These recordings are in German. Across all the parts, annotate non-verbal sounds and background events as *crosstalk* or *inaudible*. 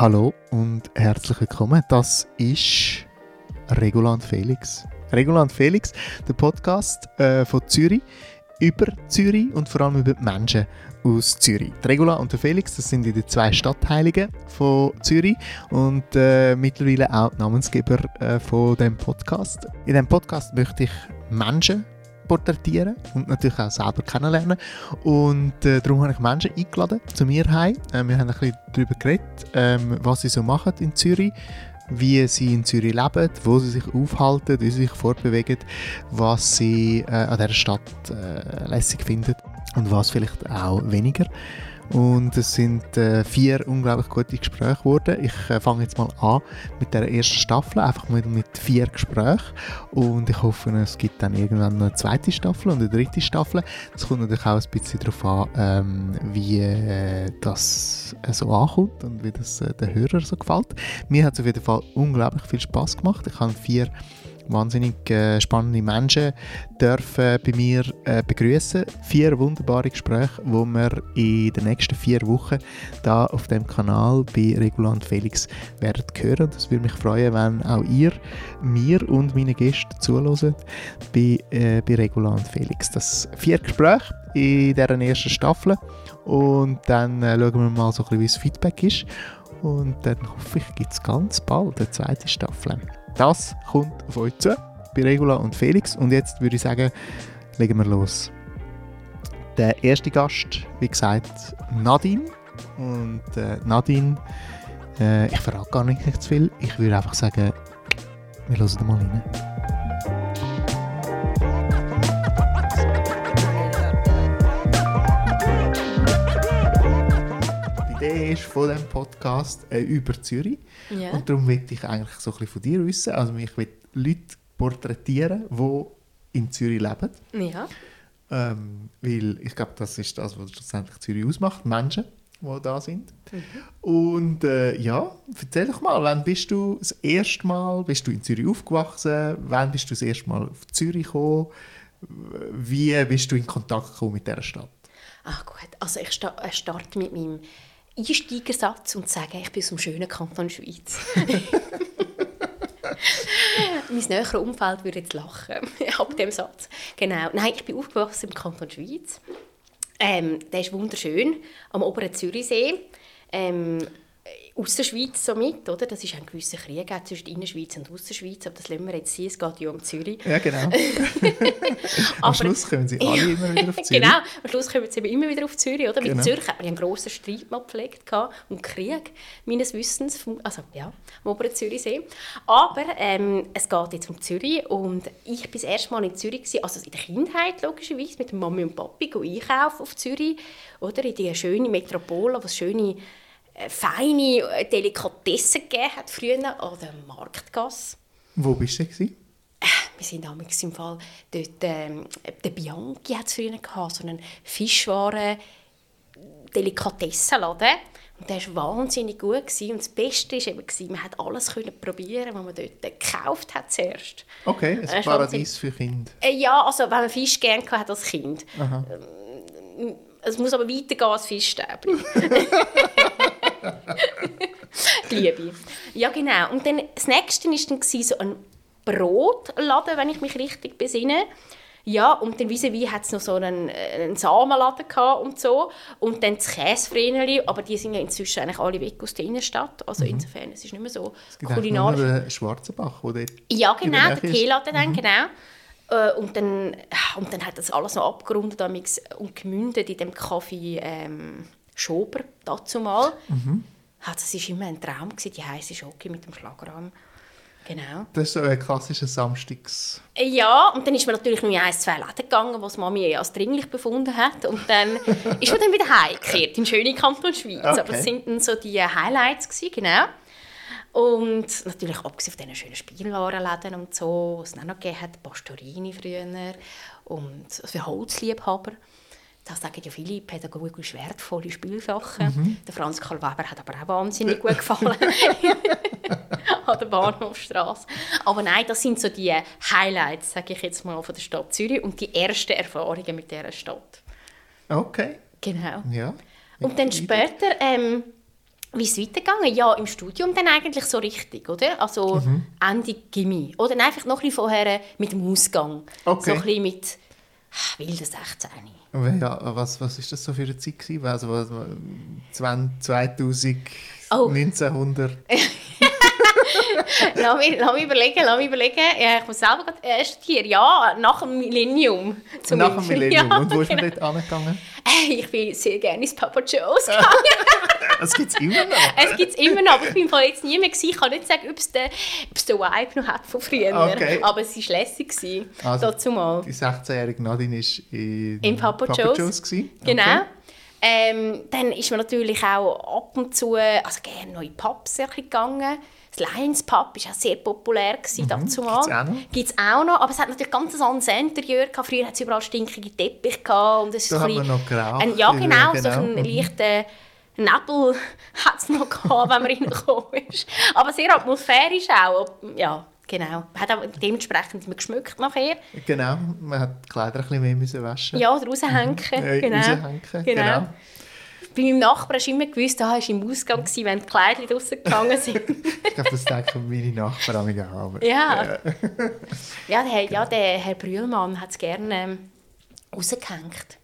Hallo und herzlich willkommen. Das ist Regulant Felix. Regulant Felix, der Podcast äh, von Zürich über Zürich und vor allem über die Menschen aus Zürich. Die Regula und der Felix, das sind die zwei Stadtheiligen von Zürich und äh, mittlerweile auch Namensgeber äh, von dem Podcast. In diesem Podcast möchte ich Menschen porträtieren und natürlich auch selber kennenlernen. Und äh, darum habe ich Menschen eingeladen zu mir heim. Äh, wir haben ein bisschen darüber geredet, ähm, was sie so machen in Zürich, wie sie in Zürich leben, wo sie sich aufhalten, wie sie sich fortbewegen, was sie äh, an dieser Stadt äh, lässig finden und was vielleicht auch weniger. Und es sind äh, vier unglaublich gute Gespräche geworden. Ich äh, fange jetzt mal an mit der ersten Staffel, einfach mit, mit vier Gesprächen. Und ich hoffe, es gibt dann irgendwann noch eine zweite Staffel und eine dritte Staffel. Es kommt natürlich auch ein bisschen darauf an, ähm, wie äh, das äh, so ankommt und wie das äh, den Hörern so gefällt. Mir hat es auf jeden Fall unglaublich viel Spaß gemacht. Ich habe vier wahnsinnig äh, spannende Menschen dürfen bei mir äh, begrüßen. Vier wunderbare Gespräche, wo wir in den nächsten vier Wochen da auf dem Kanal bei Regulant Felix werden hören. Das würde mich freuen, wenn auch ihr mir und meine Gäste zuhört bei, äh, bei Regulant Felix. Das vier Gespräche in dieser ersten Staffel und dann äh, schauen wir mal so ein bisschen, wie das Feedback ist und dann hoffe ich, gibt es ganz bald eine zweite Staffel. Das kommt auf euch zu, bei Regula und Felix. Und jetzt würde ich sagen, legen wir los. Der erste Gast, wie gesagt, Nadine. Und äh, Nadine, äh, ich verrate gar nicht, zu viel. Ich würde einfach sagen, wir hören mal rein. Idee ist von diesem Podcast äh, über Zürich. Ja. Und darum möchte ich eigentlich so ein bisschen von dir wissen. Also ich will Leute porträtieren, die in Zürich leben. Ja. Ähm, weil ich glaube, das ist das, was schlussendlich Zürich ausmacht. Menschen, die da sind. Und äh, ja, erzähl doch mal, wann bist du das erste Mal, bist du in Zürich aufgewachsen? Wann bist du das erste Mal auf Zürich gekommen? Wie bist du in Kontakt gekommen mit dieser Stadt? Ach gut, also ich sta starte mit meinem Einsteigersatz und sage, ich bin aus dem schönen Kanton Schweiz. *laughs* *laughs* mein näheres Umfeld würde jetzt lachen *laughs* ab dem Satz. Genau. Nein, ich bin aufgewachsen im Kanton Schweiz. Ähm, der ist wunderschön, am oberen Zürichsee. Ähm, aus der Schweiz somit, oder? Das ist ein gewisser Krieg zwischen Innerschweiz und Ausserschweiz, aber das lassen wir jetzt sein, es geht ja um Zürich. Ja, genau. *laughs* Am Schluss kommen sie alle immer wieder auf *laughs* Zürich. Genau, am Schluss kommen sie immer wieder auf Zürich, oder? Genau. Mit Zürich hat man einen grossen Streit mal gepflegt und Krieg, meines Wissens, vom, also ja, am oberen Zürichsee. Aber ähm, es geht jetzt um Zürich und ich war das erste Mal in Zürich, gewesen, also in der Kindheit logischerweise, mit Mami und Papi einkaufen auf Zürich, oder? In die schöne Metropole, wo es schöne, feine äh, Delikatessen gegeben hat früher an der Marktgasse. Wo bist du? Gewesen? Wir sind damals im Fall dort, ähm, der Bianchi hat es früher gehabt, so einen Fischwaren Delikatessenladen. Und der war wahnsinnig gut gewesen. und das Beste war eben, man hat alles können probieren, was man dort gekauft hat zuerst. Okay, ein ist Paradies für Kinder. Äh, ja, also wenn man Fisch gerne hatte als Kind. Ähm, Es muss aber weitergehen als Fischstäbchen. *laughs* *laughs* *laughs* Die Liebe. Ja, genau. Und dann, das nächste war dann so ein Brotladen, wenn ich mich richtig besinne. Ja, und dann vis-à-vis hat es noch so einen, äh, einen Samenladen gehabt und so. Und dann das Käsefreneli, aber die sind ja inzwischen eigentlich alle weg aus der Innenstadt. Also insofern, es ist nicht mehr so Mhm. Es gibt kulinarisch. den Schwarzenbach, wo dort Ja, genau, der. Teeladen dann, genau. Äh, Und dann, und dann hat das alles noch abgerundet und gemündet in dem Kaffee ähm, Schober, dazu mal. Mhm. Ja, das war immer ein Traum, gewesen, die heiße Schoki mit dem Schlagrahm. Genau. Das ist so ein klassischer Samstags... Äh, Ja, und dann ist man natürlich nur in ein, zwei Läden gegangen, was Mami als dringlich befunden hat. Und dann *laughs* ist man dann wieder heimgekehrt in den schönen Kanton Schweiz. Okay. Aber das sind dann so die Highlights gewesen, genau. Und natürlich abgesehen von diesen schönen Spielwarenläden und so, was es dann noch gegeben hat, Pastorini früher und für Holzliebhaber. Da sagen ja viele pädagogisch wertvolle Spielsachen. Der Franz Karl Weber hat aber auch wahnsinnig *laughs* gut gefallen. *laughs* an der Bahnhofstrasse. Aber nein, das sind so die Highlights, sage ich jetzt mal, von der Stadt Zürich und die ersten Erfahrungen mit dieser Stadt. Okay, Genau. ja. Und dann später ähm, wie ist es weitergegangen? Ja, im Studium dann eigentlich so richtig, oder? Also Mhm. Ende Gimmi. Oder einfach noch ein bisschen vorher mit dem Ausgang. Okay. So ein bisschen mit ah, wilden 16. Ja, was, was ist das so für eine Zeit gewesen? Also was, 20, 2000, Oh. 1900? *laughs* lass, mich, lass mich überlegen, lass mich überlegen. Ja, ich muss selber gerade äh, studieren. Ja, nach dem Millennium. Nach dem. Millennium. Ja, Und wo ist man genau. dort angegangen? Hey, ich bin sehr gerne ins Papa Joe's gegangen. *laughs* Das gibt es immer noch. es gibt es immer noch, aber ich bin jetzt nie mehr gewesen. Ich kann nicht sagen, ob es den, ob es den Vibe noch hat von früher. Okay. Aber es war lässig. gewesen, Also, dazu mal. Die 16-jährige Nadine war in, Im Papa Joe's. gewesen. Genau. Okay. Ähm, dann ist man natürlich auch ab und zu also gerne neue Pubs sehr ein bisschen gegangen. Das Lions Pub war auch sehr populär dazu mal. Mhm. Noch? Gibt es auch noch, aber es hat natürlich ganz ein anderes Interieur gehabt. Früher hat es überall stinkige Teppich gehabt und es ist Da ein man bisschen- noch geraucht. Ein, ja, genau, so Genau. einen Mhm. leichten Nebel *laughs* hat es noch gehabt, wenn man *laughs* reingekommen ist. Aber sehr atmosphärisch auch. Ja, genau. Man hat auch dementsprechend immer geschmückt nachher. Genau, man hat die Kleider ein bisschen mehr müssen waschen. Ja, oder raushängen. Äh, genau. raushängen, Genau. genau. Bei meinem Nachbarn hast du immer gewusst, ah, er war im Ausgang, gewesen, wenn die Kleider draussen gegangen sind. *laughs* Ich glaube, das denken meine Nachbarn auch. Ja. Ja, der, ja, der Herr Brühlmann hat es gerne ähm, rausgehängt.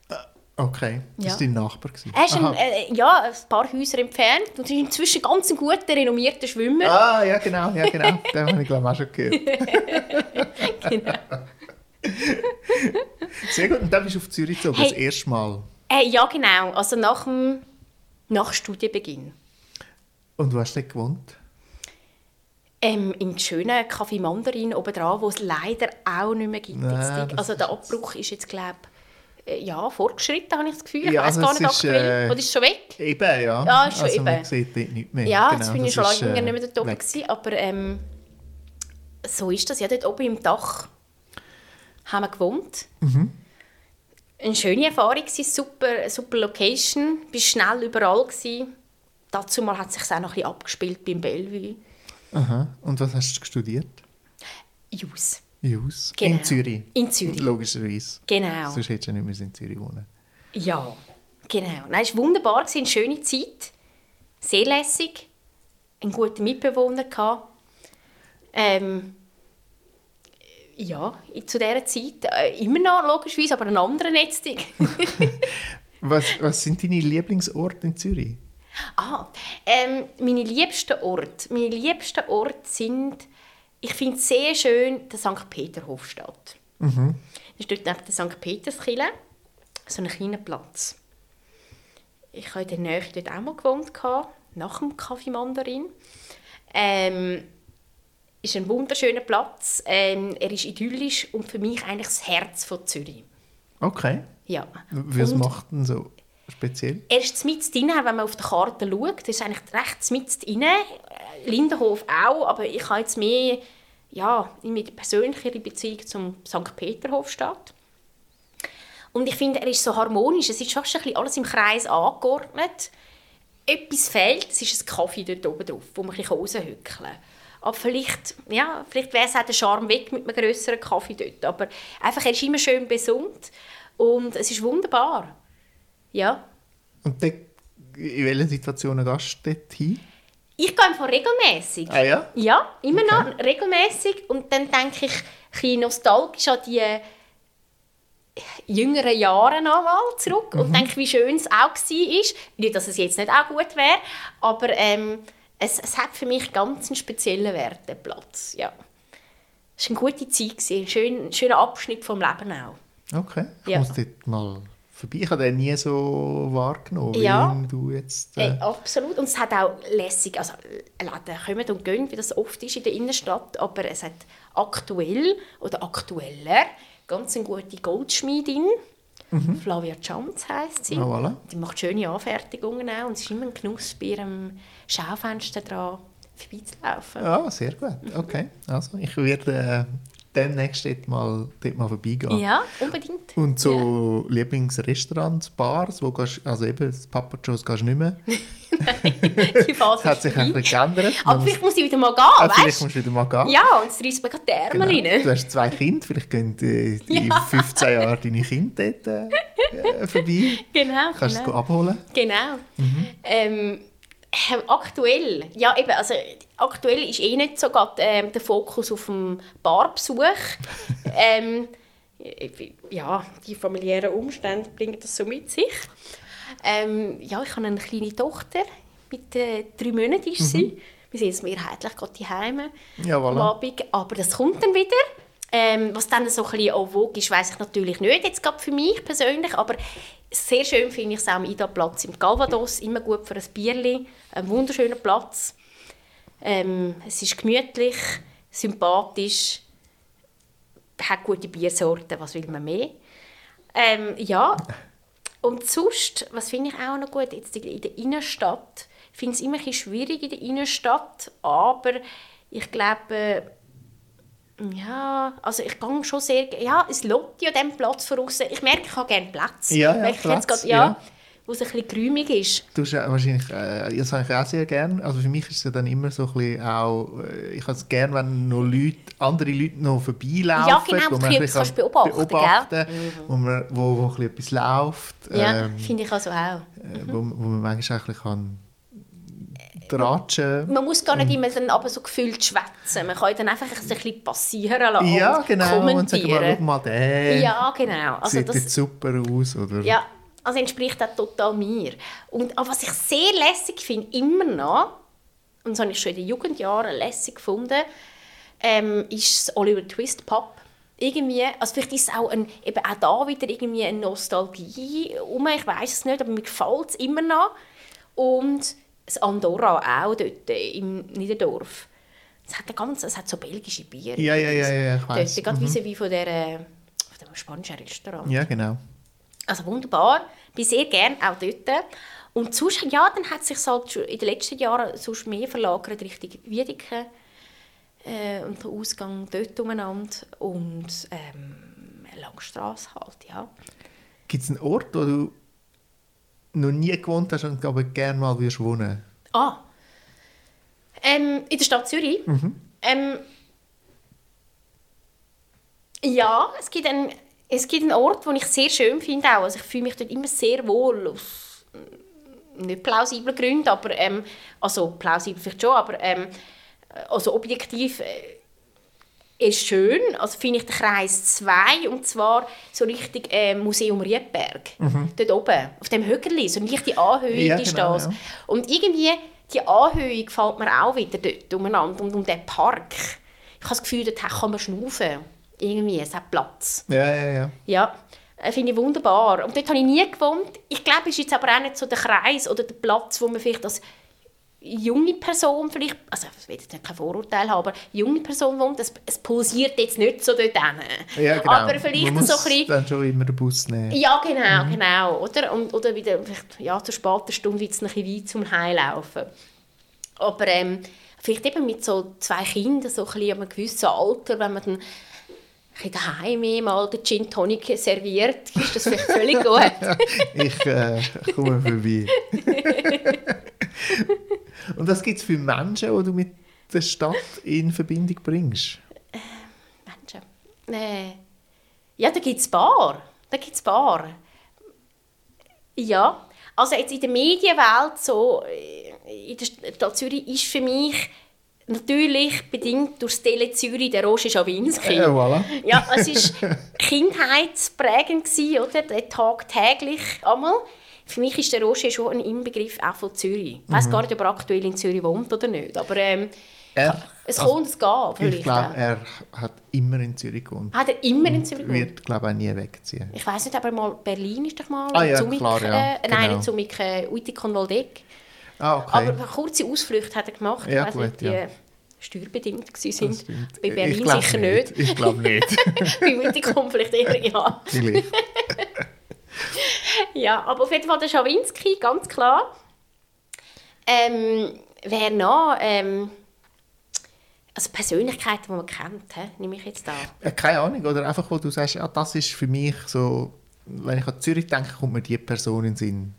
Okay, das Ja. war dein Nachbar. Er ist ein, Aha. äh, ja, ein paar Häuser entfernt und ist inzwischen ganz ein guter, renommierter Schwimmer. Ah, ja genau, ja genau. *laughs* Den habe ich glaube ich auch schon gehört. *laughs* Genau. Sehr gut, und dann bist du auf Zürich gezogen, Hey. das erste Mal. Äh, ja, genau. Also nach dem nach Studienbeginn. Und wo hast du dort gewohnt? Ähm, Im schönen Café Mandarin obendrauf, wo es leider auch nicht mehr gibt. Nein, das also der Abbruch ist jetzt, glaube ich, ja, fortgeschritten, habe ich das Gefühl. Ich Ja, weiß also gar nicht ist, aktuell. äh, Oder ist schon weg? Eben, ja. Ja, ist schon also man eben. sieht dort nicht mehr. Ja, genau, jetzt bin das ich schon lange äh, nicht mehr dort oben. Gewesen, aber ähm, so ist das. Ja, dort oben im Dach haben wir gewohnt. Mhm. Eine schöne Erfahrung, super, super Location. Du warst schnell überall. Gewesen. Dazu mal hat es sich auch noch ein bisschen abgespielt beim Bellevue. Aha. Und was hast du studiert? Jus. Jus. Genau. In Zürich. In Zürich. Logischerweise. Genau. Sonst hättest du ja nicht mehr in Zürich wohnen. Ja, genau. Nein, es war wunderbar, eine schöne Zeit. Sehr lässig. Einen guten Mitbewohner. Gehabt. Ähm, ja, zu dieser Zeit äh, immer noch, logischerweise, aber einen anderen jetzt. *laughs* Was, was sind deine Lieblingsorte in Zürich? ah, ähm, meine liebsten Orte. Meine liebsten Orte sind, ich finde es sehr schön, der St. Peterhofstadt. Das ist dort neben der St. Peterskirche, so ein kleiner Platz. Ich habe in der Nähe dort auch mal gewohnt, nach dem Kaffee Mandarin. Ähm, ist ein wunderschöner Platz. Ähm, er ist idyllisch und für mich eigentlich das Herz von Zürich. Okay. Ja. Was macht denn so speziell? er ist mitten drin, wenn man auf der Karte schaut. Das ist eigentlich recht mitten drin. Lindenhof auch, aber ich habe jetzt mehr ja, mit persönlicher Beziehung zum St. Peterhofstadt. Und ich finde, er ist so harmonisch. Es ist fast ein bisschen alles im Kreis angeordnet. Etwas fehlt, es ist ein Kaffee dort oben drauf, wo man ein bisschen raushückeln kann. Aber vielleicht, ja, vielleicht wäre es auch der Charme weg mit einem grösseren Kaffee dort. Aber einfach, er ist immer schön besund und es ist wunderbar. Ja. Und dort, in welchen Situationen gehst du dort hin? Ich gehe einfach regelmäßig. Ah ja? Ja, immer Okay. noch regelmäßig und dann denke ich ein bisschen nostalgisch an die jüngeren Jahre nochmal zurück Mhm. und denke, wie schön es auch war. Nicht, dass es jetzt nicht auch gut wäre, aber ähm, es, es hat für mich ganz einen speziellen Wert, der Platz. Ja. Es war eine gute Zeit, gewesen, ein schön, schöner Abschnitt vom Leben auch. Okay. Ich Ja. muss dort mal vorbei. Ich habe den nie so wahrgenommen, Ja. wie du jetzt... Äh, Äh, absolut. Und es hat auch lässig, also Läden kommen und gehen, wie das oft ist in der Innenstadt, aber es hat aktuell oder aktueller ganz eine gute Goldschmiedin. Flavia Chams heisst sie. Ah, voilà. Die macht schöne Anfertigungen auch und es ist immer ein Genuss, bei ihrem Schaufenster dran vorbeizulaufen. Ja, sehr gut. Okay. Also, ich werde äh, demnächst dort mal, dort mal vorbeigehen. Ja, unbedingt. Und so Lieblingsrestaurants, Bars, wo gehst, also eben das Papa Joe's gehst du nicht mehr. *laughs* Die Phase Das *laughs* hat sich ein bisschen geändert. Aber Man vielleicht muss ich wieder mal gehen, ah, vielleicht weißt musst du wieder mal gehen. Ja, und es reißt mir gerade die Ärmel Genau. rein. Du hast zwei Kinder, vielleicht gehen äh, in Ja. *laughs* 15 Jahren deine Kinder dort äh, äh, vorbei. Genau, Kannst du genau. es abholen. Genau. Ähm, Ähm, aktuell, ja eben, also aktuell ist eh nicht so grad, ähm, der Fokus auf dem Barbesuch. *laughs* ähm, ja, die familiären Umstände bringen das so mit sich. Ähm, ja, ich habe eine kleine Tochter, mit äh, drei Monaten ist sie. Mhm. Wir sind jetzt mehrheitlich gerade die Heime ja, voilà. am Abend, aber das kommt dann wieder. Ähm, was dann so ein bisschen en vogue ist, weiss ich natürlich nicht, jetzt gerade für mich persönlich, aber sehr schön finde ich es auch am Ida-Platz im Calvados, immer gut für ein Bierli, ein wunderschöner Platz. Ähm, es ist gemütlich, sympathisch, hat gute Biersorten, was will man mehr? Ähm, ja, und sonst, was finde ich auch noch gut, jetzt in der Innenstadt, ich finde es immer ein schwierig in der Innenstadt, aber ich glaube, ja, also ich gehe schon sehr, ja, es lobt ja dem Platz voraus. Ich merke, ich habe gerne Platz. Ja, ja, Platz, grad, ja, ja. Wo es ein bisschen geräumig ist. Du hast wahrscheinlich, äh, das habe ich auch sehr gerne. Also für mich ist es dann immer so ein bisschen auch, äh, ich habe es gerne, wenn noch Leute, andere Leute noch vorbeilaufen. Ja, genau, wo man ein bisschen beobachten, beobachten mhm. wo, man, wo, wo ein bisschen etwas läuft. Ja, ähm, finde ich also auch. Mhm. Wo, wo man manchmal auch ein bisschen kann tratschen. Man muss gar nicht immer dann aber so gefühlt schwätzen. Man kann dann einfach ein bisschen passieren lassen Ja, genau. Und sagen, mal, schau mal den. Ja, genau. Also Sieht das, super aus, oder? Ja, also entspricht auch total mir. Und was ich sehr lässig finde, immer noch, und das habe ich schon in den Jugendjahren lässig gefunden, ähm, ist das Oliver Twist Pub. Irgendwie, also vielleicht ist es auch, ein, eben auch da wieder irgendwie eine Nostalgie um, ich weiß es nicht, aber mir gefällt es immer noch. Und das Andorra auch dort im Niederdorf. Es hat, ganz, es hat so belgische Bier. Ja, ja, ja, ja ich weiß. Dort, gerade mhm. wie von, der, von dem spanischen Restaurant. Ja, genau. Also wunderbar. Ich bin sehr gerne auch dort. Und sonst, ja, dann hat sich halt in den letzten Jahren sonst mehr verlagert Richtung Wiedeke äh, und der Ausgang dort umeinander und ähm, Langstrasse halt, ja. Gibt es einen Ort, wo du noch nie gewohnt hast und aber gerne mal würdest wohnen? Ah. Ähm, in der Stadt Zürich? Mhm. Ähm, ja, es gibt, einen, es gibt einen Ort, den ich sehr schön finde. Auch. Also ich fühle mich dort immer sehr wohl. Aus nicht plausiblen Gründen, aber ähm, also plausibel vielleicht schon, aber ähm, also objektiv äh, ist schön. Also finde ich den Kreis 2 und zwar so richtig äh, Museum Riedberg. Mhm. Dort oben, auf dem Hügel, so eine leichte Anhöhe ja, ist genau, das. Ja. Und irgendwie, die Anhöhe gefällt mir auch wieder dort umeinander und um den Park. Ich habe das Gefühl, dort kann man schnaufen. Irgendwie, es hat Platz. Ja, ja, ja. Ja, äh, finde ich wunderbar. Und dort habe ich nie gewohnt. Ich glaube, es ist jetzt aber auch nicht so der Kreis oder der Platz, wo man vielleicht als junge Person vielleicht, also ich will jetzt kein Vorurteil haben, aber junge Person wohnt, es, es pulsiert jetzt nicht so dort hin. Ja, genau. Aber vielleicht Man muss so ein bisschen, dann schon immer den Bus nehmen. Ja, genau, mhm. genau. Oder, Und, oder wieder, ja, zur späten Stunde wird es ein bisschen weit zum Heimlaufen. Aber ähm, vielleicht eben mit so zwei Kindern, so ein bisschen einem gewissen Alter, wenn man dann ein daheim mal den Gin Tonic serviert, ist das vielleicht völlig *laughs* gut. ich äh, komme vorbei. *laughs* Und was gibt es für Menschen, die du mit der Stadt in Verbindung bringst? Äh, Menschen? Nee. Ja, da gibt es Bar. Da gibt's Bar. Ja. Also jetzt in der Medienwelt so, äh, in der Stadt Zürich ist für mich natürlich bedingt durch Stelle Zürich der Roger Schawinski. Ja, voilà. ja, es war *laughs* kindheitsprägend, oder? Der Tag täglich einmal. Für mich ist der Roger schon ein Inbegriff auch von Zürich. Ich weiß mhm. gar nicht, ob er aktuell in Zürich wohnt oder nicht, aber ähm, er, es also, kommt, es geht. Ich glaube, er hat immer in Zürich gewohnt. Hat er immer in Zürich gewohnt? wird, glaube ich, auch nie wegziehen. Ich weiß nicht, aber mal Berlin ist doch mal ah, ja, Zumik, klar, ja. Äh, nein, nicht Zumik, äh, Uitikon Waldeck. Ah, okay. Aber kurze Ausflüchte hat er gemacht. Ja, ich gut, ja. steuerbedingt waren. Bei Berlin sicher nicht. nicht. Ich glaube nicht. *laughs* Bei Uitikon vielleicht eher, ja. Vielleicht. *laughs* ja, aber auf jeden Fall der Schawinski, ganz klar. Ähm, wer noch? Ähm, also Persönlichkeiten, die man kennt, he, nehme ich jetzt da. Äh, keine Ahnung, oder einfach, wo du sagst, ja, das ist für mich so, wenn ich an Zürich denke, kommt mir die Person in den Sinn.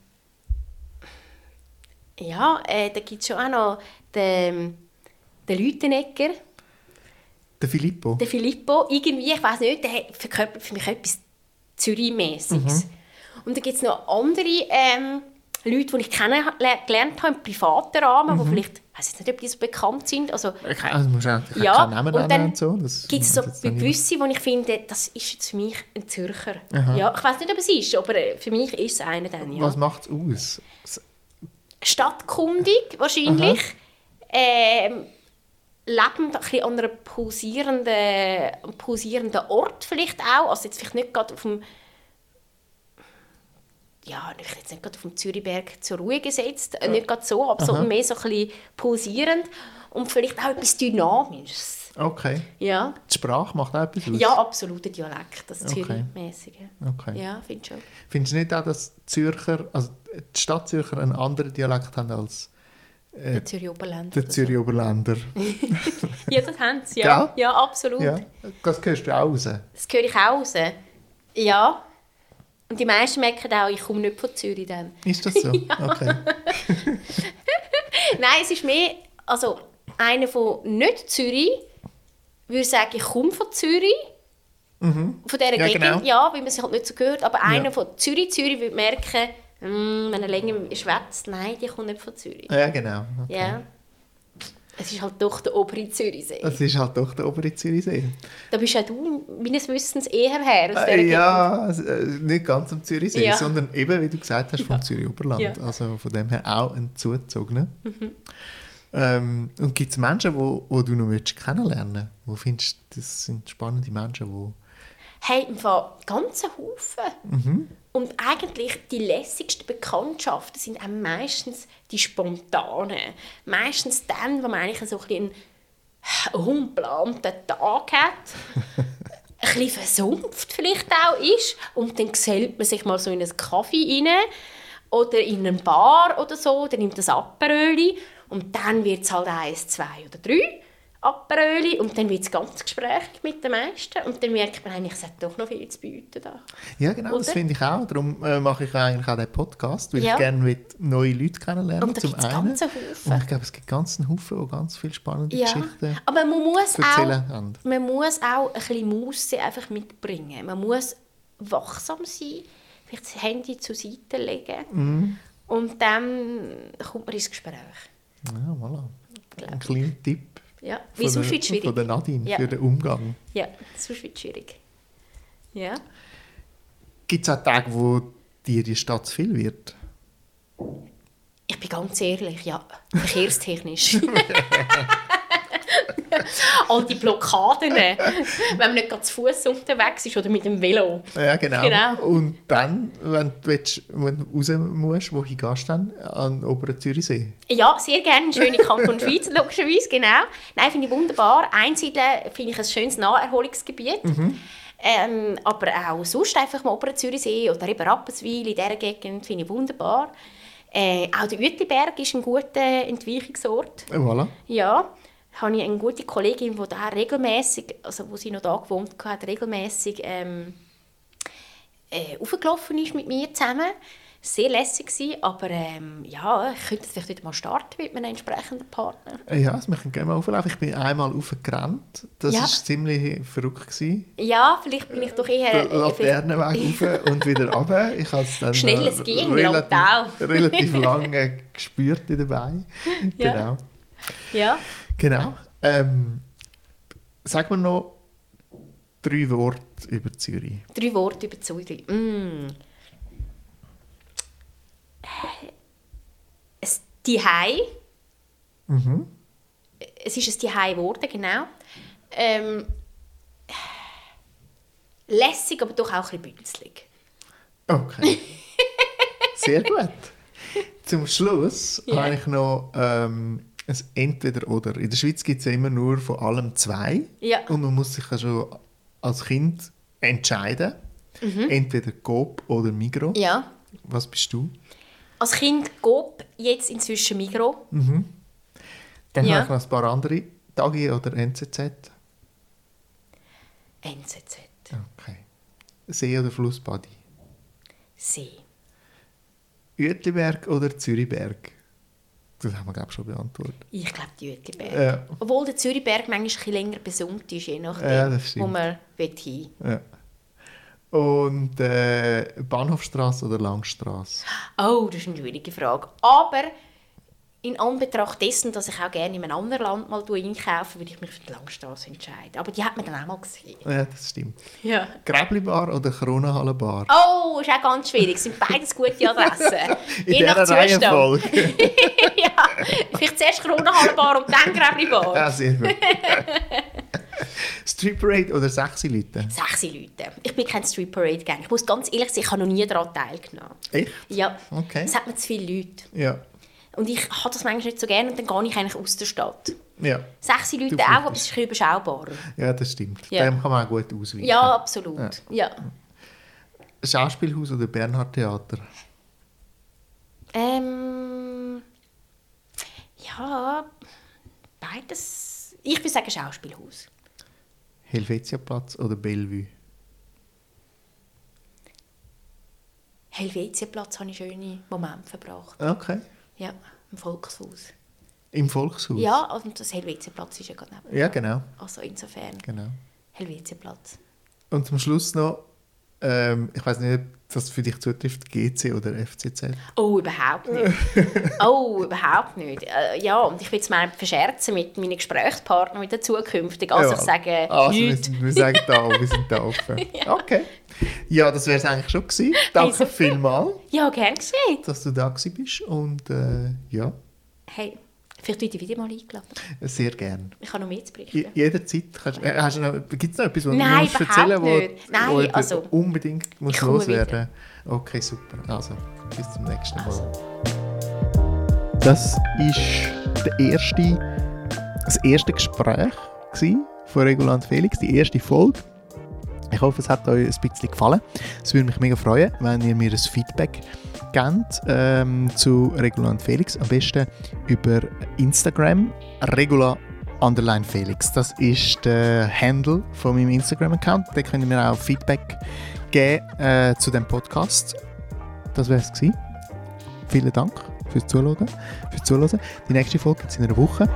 Ja, äh, da gibt es schon auch noch den, den Leutenegger. Der Filippo? Der Filippo, irgendwie, ich weiß nicht, der verkörpert für mich etwas Zürich-mäßiges. Mhm. Und dann gibt es noch andere ähm, Leute, die ich kennengelernt habe im privaten Rahmen, mhm. die vielleicht, ich weiß nicht, ob die so bekannt sind. Also, also musst auch ja, keinen Namen und dann und so. gibt es so gewisse, wo ich finde, das ist jetzt für mich ein Zürcher. Ja, ich weiß nicht, ob es ist, aber äh, für mich ist es einer dann, ja. Was macht es aus? Stadtkundig wahrscheinlich. Ähm, lebend ein bisschen an einem pulsierenden, pulsierenden Ort vielleicht auch. Also jetzt vielleicht nicht gerade auf dem ja, ich jetzt nicht gerade auf dem Zürichberg zur Ruhe gesetzt, ja. nicht gerade so, aber so mehr so ein bisschen pulsierend und vielleicht auch etwas Dynamisches. Okay. Ja. Die Sprache macht auch etwas aus? Ja, absolut, der Dialekt, das okay. Zürich-mäßige. Okay. Ja, finde ich schon. Findest du nicht auch, dass Zürcher, also die Stadt Zürcher einen anderen Dialekt haben als äh, der Zürich Oberländer. Der Zürich Oberländer. *laughs* ja, das haben sie, ja. Ja, ja absolut. Ja. Das hörst du auch raus? Das höre ich auch raus. Ja. Und die meisten merken auch, ich komme nicht von Zürich dann. Ist das so? *laughs* ja. Okay. *laughs* Nein, es ist mehr, also einer von nicht Zürich würde sagen, ich komme von Zürich. Mhm. Von dieser ja, Gegend, genau. ja, weil man sich halt nicht so gehört. Aber ja. einer von Zürich, Zürich würde merken, mm, wenn er länger schwätzt, nein, die kommt nicht von Zürich. Ja, genau. Okay. Ja. Es ist halt doch der obere Zürichsee. Es ist halt doch der obere Zürichsee. Da bist ja du meines Wissens eher her aus äh, Ja, äh, nicht ganz am Zürichsee, ja. sondern eben, wie du gesagt hast, vom ja. Zürich-Oberland. Ja. Also von dem her auch ein Zugezogener. Mhm. Ähm, und gibt es Menschen, die wo, wo du noch willst kennenlernen? Wo findest du, das sind spannende Menschen, die... Hey, im Fall ganze Haufen. Mhm. Und eigentlich die lässigsten Bekanntschaften sind auch meistens die spontanen. Meistens dann, wo man eigentlich so ein einen unplanten Tag hat, *laughs* ein bisschen versumpft vielleicht auch ist und dann gesellt man sich mal so in einen Kaffee rein oder in eine Bar oder so, dann nimmt das Aperöli und dann wird es halt eins, zwei oder drei Aperöli und dann wird es ganz gesprächig mit den meisten und dann merkt man eigentlich, es hat doch noch viel zu bieten da. Ja, genau, Oder? das finde ich auch. Darum äh, mache ich eigentlich auch diesen Podcast, weil ja. ich gerne neue Leute kennenlernen Und da gibt es ganz Haufen. Und ich glaube, es gibt ganz einen Haufen, die ganz viele spannende ja. Geschichten Aber man muss auch, man muss auch ein bisschen Musse einfach mitbringen. Man muss wachsam sein, vielleicht das Handy zur Seite legen mhm. und dann kommt man ins Gespräch. Ja, voilà. Ein kleiner Tipp ja, wie sonst wird schwierig. Von der Nadine ja. für den Umgang. Ja, sonst wird schwierig. Ja. Gibt es auch Tage, wo dir die Stadt zu viel wird? Ich bin ganz ehrlich, ja. Verkehrstechnisch. *laughs* *laughs* *laughs* All die Blockaden, wenn man nicht gerade zu Fuß unterwegs ist oder mit dem Velo. Ja, genau. genau. Und dann, wenn du, willst, wenn du raus musst, wohin gehst du dann? An Oberen Zürichsee? Ja, sehr gerne. Schöne Kanton *laughs* Schweiz, logischerweise, genau. Nein, finde ich wunderbar. Einsiedeln finde ich ein schönes Naherholungsgebiet. Mhm. Ähm, aber auch sonst einfach mal Oberen Zürichsee oder eben Rapperswil in dieser Gegend finde ich wunderbar. Äh, auch der Uetliberg ist ein guter Entweichungsort. Voilà. Ja habe ich eine gute Kollegin, die da regelmäßig, also wo sie noch da gewohnt hat, regelmäßig ähm, äh, aufgelaufen ist mit mir zusammen. Sehr lässig gewesen, aber ähm, ja, ich könnte vielleicht wieder mal starten mit einem entsprechenden Partner. Äh, ja, wir können gerne mal auflaufen. Ich bin einmal aufgerannt. Das war ja. ziemlich verrückt. Gewesen. Ja, vielleicht bin ich doch eher... Der Laternenweg *laughs* rauf und wieder runter. Ich habe es dann Schnelles Gehen, relativ, relativ *laughs* lange gespürt dabei. Ja. Genau. Ja. Genau. Ähm, sag mir noch drei Worte über Zürich. Drei Worte über Zürich. Mm. Es Dihei. Mhm. Es ist ein Dihei geworden, genau. Ähm, lässig, aber doch auch ein bisschen bünzlig. Okay. *laughs* Sehr gut. Zum Schluss yeah. habe ich noch ähm, ein Entweder-Oder. In der Schweiz gibt es ja immer nur von allem zwei. Ja. Und man muss sich ja schon als Kind entscheiden. Mhm. Entweder Coop oder Migro. Ja. Was bist du? Als Kind Coop, jetzt inzwischen Migro. Mhm. Dann ja. habe ich noch ein paar andere. Tagi oder NZZ? NZZ. Okay. See oder Flussbadi? See. Uetliberg oder Zürichberg? Das haben wir, glaube ich, schon beantwortet. Ich glaube, die Uetliberg. Ja. Obwohl der Zürichberg manchmal ein länger besummt ist, je nachdem, ja, wo man hin ja. Und äh, Bahnhofstrasse oder Langstrasse? Oh, das ist eine schwierige Frage. Aber in Anbetracht dessen, dass ich auch gerne in einem anderen Land mal einkaufe, würde ich mich für die Langstrasse entscheiden. Aber die hat man dann auch mal gesehen. Ja, das stimmt. Ja. Gräblibar oder Kronahallenbar? Oh, ist auch ganz schwierig. Sind beides gute Adressen. *laughs* In Je nach Zustand. Reihenfolge. *laughs* ja, vielleicht zuerst Kronahallenbar und dann Gräblibar. ja, sehr gut. *laughs* Street Parade oder sexy Leute? Sechs Leute. Ich bin kein Street Parade Gang. Ich muss ganz ehrlich sein, ich habe noch nie daran teilgenommen. Echt? Ja, Okay. es hat mir zu viele Leute. Ja. Und ich habe das manchmal nicht so gerne und dann gehe ich eigentlich aus der Stadt. Ja. Sechs Leute auch, aber es ist ein überschaubarer. ja, das stimmt. Ja. Dem kann man auch gut ausweichen. Ja, absolut. Ja. Schauspielhaus oder Bernhard Theater? Ähm, ja, beides. Ich würde sagen Schauspielhaus. Helvetiaplatz oder Bellevue? Helvetiaplatz habe ich schöne Momente verbracht. Okay. Ja, im Volkshaus. Im Volkshaus? Ja, und das Helvetiaplatz ist ja gerade neben. Ja, genau. Also insofern, genau. Helvetiaplatz. Und zum Schluss noch, ähm, ich weiß nicht, ob das für dich zutrifft, GC oder FCZ? Oh, überhaupt nicht. *laughs* oh, überhaupt nicht. Äh, ja, und ich will es mal verscherzen mit meinen Gesprächspartnern, mit den zukünftigen. Also ich sage also wir, nichts. sind, wir sagen da, wir sind da offen. *laughs* Okay. Ja, das wäre es eigentlich schon gewesen. Danke super. vielmals, Ja, gern geschehen. dass du da gewesen bist und äh, ja, Hey, vielleicht werde ich wieder mal eingeladen. sehr gern. Ich habe noch mehr zu berichten. Je- Jederzeit. Kannst, äh, noch, gibt es noch etwas, was Nein, du erzählen nicht. Nein, wo also, unbedingt komme loswerden Okay, super. Also, bis zum nächsten Mal. Also. Das ist der erste, das erste Gespräch von Regulant Felix, die erste Folge. Ich hoffe, es hat euch ein bisschen gefallen. Es würde mich mega freuen, wenn ihr mir ein Feedback gebt ähm, zu Regulant Felix. Am besten über Instagram, Regula Underline Felix. Das ist der Handle von meinem Instagram-Account. Da könnt ihr mir auch Feedback geben äh, zu dem Podcast. Das wäre es gewesen. Vielen Dank fürs Zuhören. Fürs Zuhören. Die nächste Folge gibt es in einer Woche.